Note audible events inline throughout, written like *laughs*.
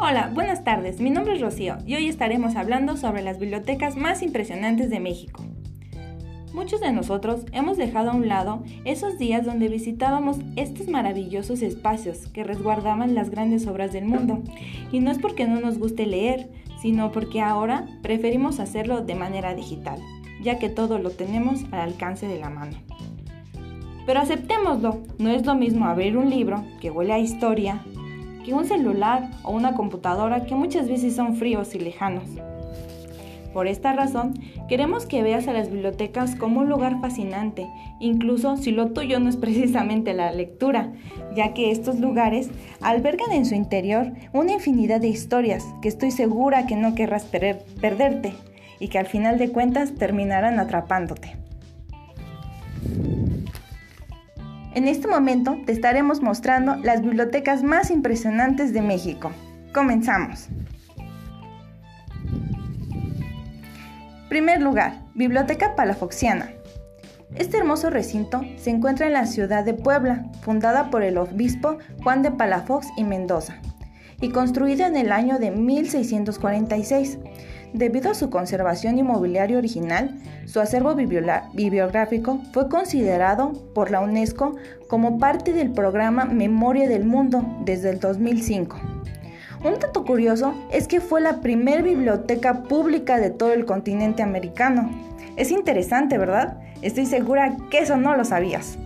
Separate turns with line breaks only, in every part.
Hola, buenas tardes. Mi nombre es Rocío y hoy estaremos hablando sobre las bibliotecas más impresionantes de México. Muchos de nosotros hemos dejado a un lado esos días donde visitábamos estos maravillosos espacios que resguardaban las grandes obras del mundo. Y no es porque no nos guste leer, sino porque ahora preferimos hacerlo de manera digital, ya que todo lo tenemos al alcance de la mano. Pero aceptémoslo, no es lo mismo abrir un libro que huele a historia que un celular o una computadora que muchas veces son fríos y lejanos. Por esta razón, queremos que veas a las bibliotecas como un lugar fascinante, incluso si lo tuyo no es *laughs* precisamente la lectura, ya que estos lugares albergan en su interior una infinidad de historias que estoy segura que no querrás perderte y que al final de cuentas terminarán atrapándote. En este momento te estaremos mostrando las bibliotecas más impresionantes de México. Comenzamos. Primer lugar, Biblioteca Palafoxiana. Este hermoso recinto se encuentra en la ciudad de Puebla, fundada por el obispo Juan de Palafox y Mendoza, y construida en el año de 1646. Debido a su conservación inmobiliaria original, su acervo bibliográfico fue considerado por la UNESCO como parte del programa Memoria del Mundo desde el 2005. Un dato curioso es que fue la primera biblioteca pública de todo el continente americano. Es interesante, ¿verdad? Estoy segura que eso no lo sabías.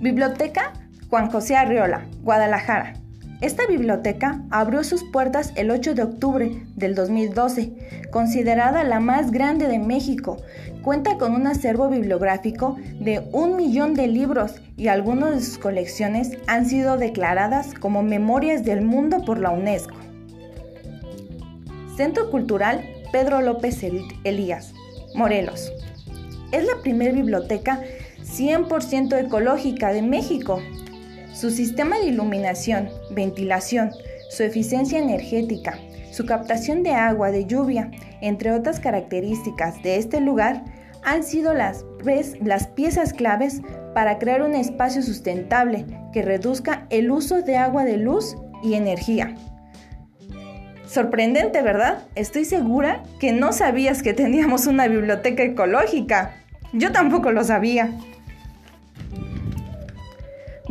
Biblioteca Juan José Arriola, Guadalajara. Esta biblioteca abrió sus puertas el 8 de octubre del 2012, considerada la más grande de México. Cuenta con un acervo bibliográfico de un millón de libros y algunas de sus colecciones han sido declaradas como Memorias del Mundo por la UNESCO. Centro Cultural Pedro López Elías, Morelos. Es la primera biblioteca 100% ecológica de México su sistema de iluminación, ventilación, su eficiencia energética, su captación de agua de lluvia, entre otras características de este lugar, han sido las, piezas claves para crear un espacio sustentable que reduzca el uso de agua de luz y energía. Sorprendente, ¿verdad? Estoy segura que no sabías que teníamos una biblioteca ecológica. Yo tampoco lo sabía.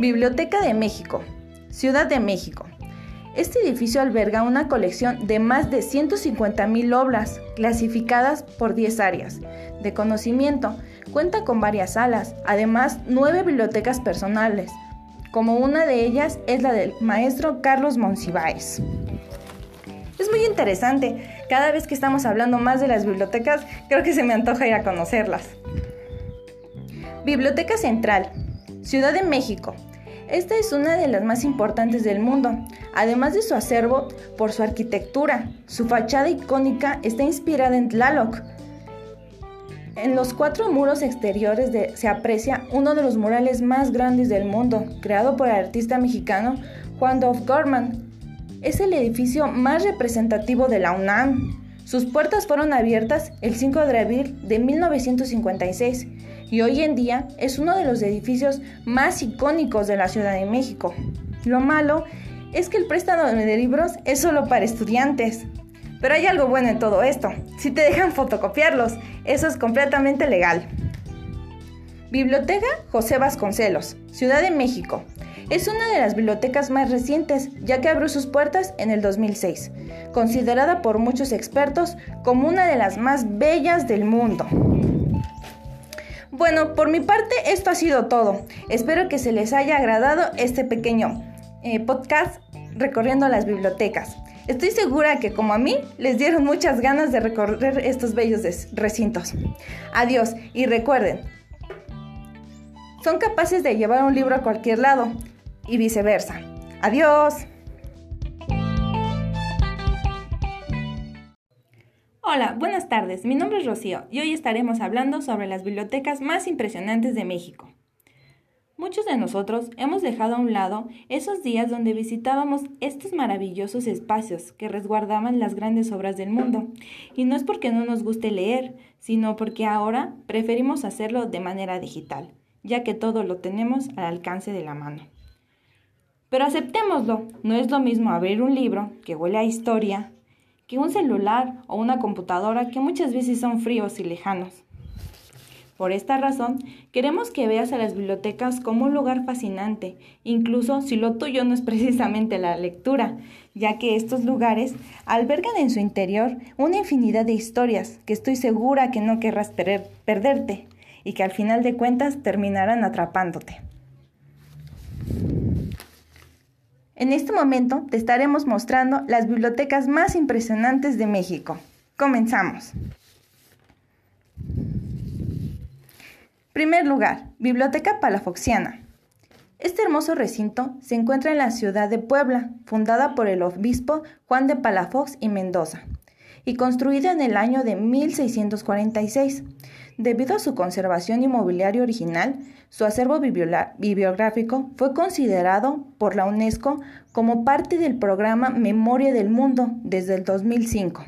Biblioteca de México, Ciudad de México. Este edificio alberga una colección de más de 150.000 obras clasificadas por 10 áreas de conocimiento. Cuenta con varias salas, además nueve bibliotecas personales, como una de ellas es la del maestro Carlos Monsiváis. Es muy interesante, cada vez que estamos hablando más de las bibliotecas, creo que se me antoja ir a conocerlas. Biblioteca Central, Ciudad de México, esta es una de las más importantes del mundo, además de su acervo por su arquitectura. Su fachada icónica está inspirada en Tlaloc. En los cuatro muros exteriores se aprecia uno de los murales más grandes del mundo, creado por el artista mexicano Juan Dov Gorman. Es el edificio más representativo de la UNAM. Sus puertas fueron abiertas el 5 de abril de 1956 y hoy en día es uno de los edificios más icónicos de la Ciudad de México. Lo malo es que el préstamo de libros es solo para estudiantes. Pero hay algo bueno en todo esto. Si te dejan fotocopiarlos, eso es completamente legal. Biblioteca José Vasconcelos, Ciudad de México. Es una de las bibliotecas más recientes, ya que abrió sus puertas en el 2006, considerada por muchos expertos como una de las más bellas del mundo. Bueno, por mi parte esto ha sido todo. Espero que se les haya agradado este pequeño eh, podcast recorriendo las bibliotecas. Estoy segura que como a mí les dieron muchas ganas de recorrer estos bellos recintos. Adiós y recuerden, son capaces de llevar un libro a cualquier lado y viceversa. Adiós. Hola, buenas tardes. Mi nombre es Rocío y hoy estaremos hablando sobre las bibliotecas más impresionantes de México. Muchos de nosotros hemos dejado a un lado esos días donde visitábamos estos maravillosos espacios que resguardaban las grandes obras del mundo. Y no es porque no nos guste leer, sino porque ahora preferimos hacerlo de manera digital, ya que todo lo tenemos al alcance de la mano. Pero aceptémoslo, no es lo mismo abrir un libro que huele a historia un celular o una computadora que muchas veces son fríos y lejanos. Por esta razón, queremos que veas a las bibliotecas como un lugar fascinante, incluso si lo tuyo no es *laughs* precisamente la lectura, ya que estos lugares albergan en su interior una infinidad de historias que estoy segura que no querrás perderte y que al final de cuentas terminarán atrapándote. En este momento te estaremos mostrando las bibliotecas más impresionantes de México. Comenzamos. Primer lugar, Biblioteca Palafoxiana. Este hermoso recinto se encuentra en la ciudad de Puebla, fundada por el obispo Juan de Palafox y Mendoza, y construida en el año de 1646. Debido a su conservación inmobiliaria original, su acervo bibliográfico fue considerado por la UNESCO como parte del programa Memoria del Mundo desde el 2005.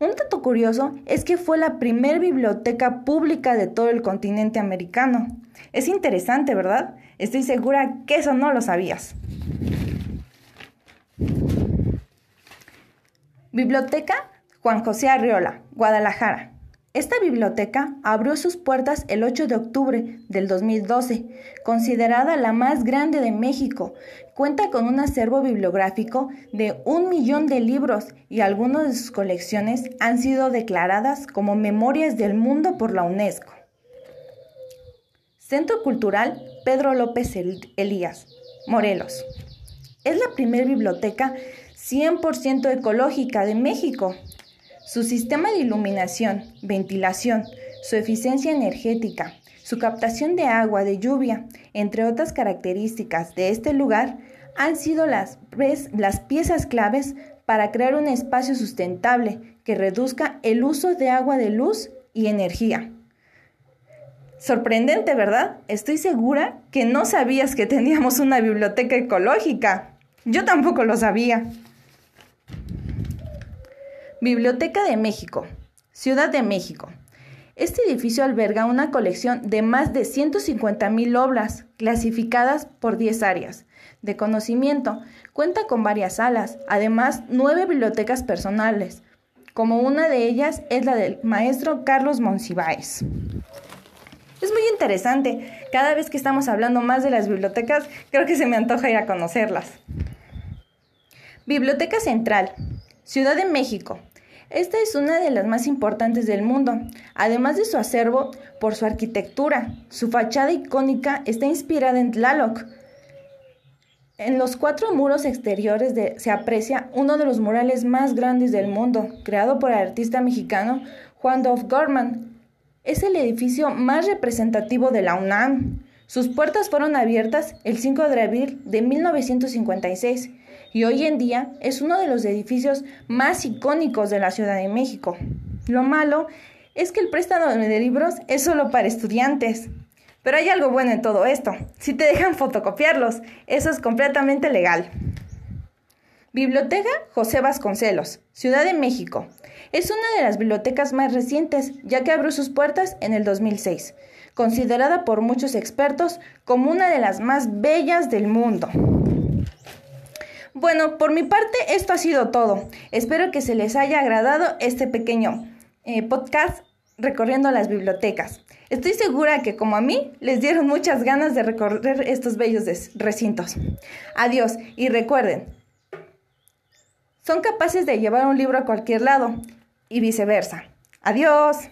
Un dato curioso es que fue la primera biblioteca pública de todo el continente americano. Es interesante, ¿verdad? Estoy segura que eso no lo sabías. Biblioteca Juan José Arriola, Guadalajara. Esta biblioteca abrió sus puertas el 8 de octubre del 2012, considerada la más grande de México. Cuenta con un acervo bibliográfico de un millón de libros y algunas de sus colecciones han sido declaradas como Memorias del Mundo por la UNESCO. Centro Cultural Pedro López Elías, Morelos. Es la primera biblioteca 100% ecológica de México. Su sistema de iluminación, ventilación, su eficiencia energética, su captación de agua de lluvia, entre otras características de este lugar, han sido las, piezas claves para crear un espacio sustentable que reduzca el uso de agua de luz y energía. Sorprendente, ¿verdad? Estoy segura que no sabías que teníamos una biblioteca ecológica. Yo tampoco lo sabía. Biblioteca de México, Ciudad de México. Este edificio alberga una colección de más de 150.000 obras clasificadas por 10 áreas de conocimiento. Cuenta con varias salas, además nueve bibliotecas personales, como una de ellas es la del maestro Carlos Monsiváis. Es muy interesante. Cada vez que estamos hablando más de las bibliotecas, creo que se me antoja ir a conocerlas. Biblioteca Central, Ciudad de México. Esta es una de las más importantes del mundo. Además de su acervo, por su arquitectura, su fachada icónica está inspirada en Tlaloc. En los cuatro muros exteriores se aprecia uno de los murales más grandes del mundo, creado por el artista mexicano Juan Dov Gorman. Es el edificio más representativo de la UNAM. Sus puertas fueron abiertas el 5 de abril de 1956 y hoy en día es uno de los edificios más icónicos de la Ciudad de México. Lo malo es que el préstamo de libros es solo para estudiantes. Pero hay algo bueno en todo esto. Si te dejan fotocopiarlos, eso es completamente legal. Biblioteca José Vasconcelos, Ciudad de México. Es una de las bibliotecas más recientes, ya que abrió sus puertas en el 2006, considerada por muchos expertos como una de las más bellas del mundo. Bueno, por mi parte esto ha sido todo. Espero que se les haya agradado este pequeño eh, podcast recorriendo las bibliotecas. Estoy segura que como a mí les dieron muchas ganas de recorrer estos bellos recintos. Adiós y recuerden, son capaces de llevar un libro a cualquier lado y viceversa. Adiós.